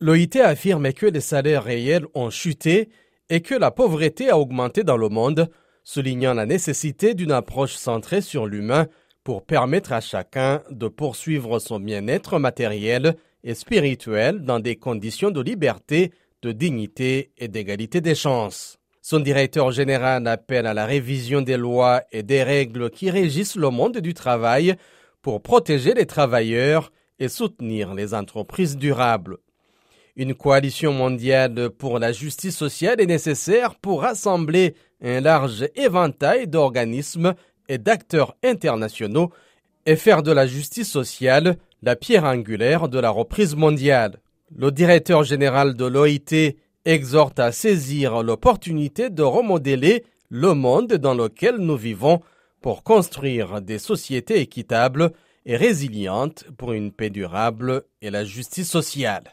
L'OIT affirme que les salaires réels ont chuté et que la pauvreté a augmenté dans le monde, soulignant la nécessité d'une approche centrée sur l'humain pour permettre à chacun de poursuivre son bien-être matériel et spirituel dans des conditions de liberté, de dignité et d'égalité des chances. Son directeur général appelle à la révision des lois et des règles qui régissent le monde du travail pour protéger les travailleurs et soutenir les entreprises durables. Une coalition mondiale pour la justice sociale est nécessaire pour rassembler un large éventail d'organismes et d'acteurs internationaux et faire de la justice sociale la pierre angulaire de la reprise mondiale. Le directeur général de l'OIT exhorte à saisir l'opportunité de remodeler le monde dans lequel nous vivons pour construire des sociétés équitables et résilientes pour une paix durable et la justice sociale.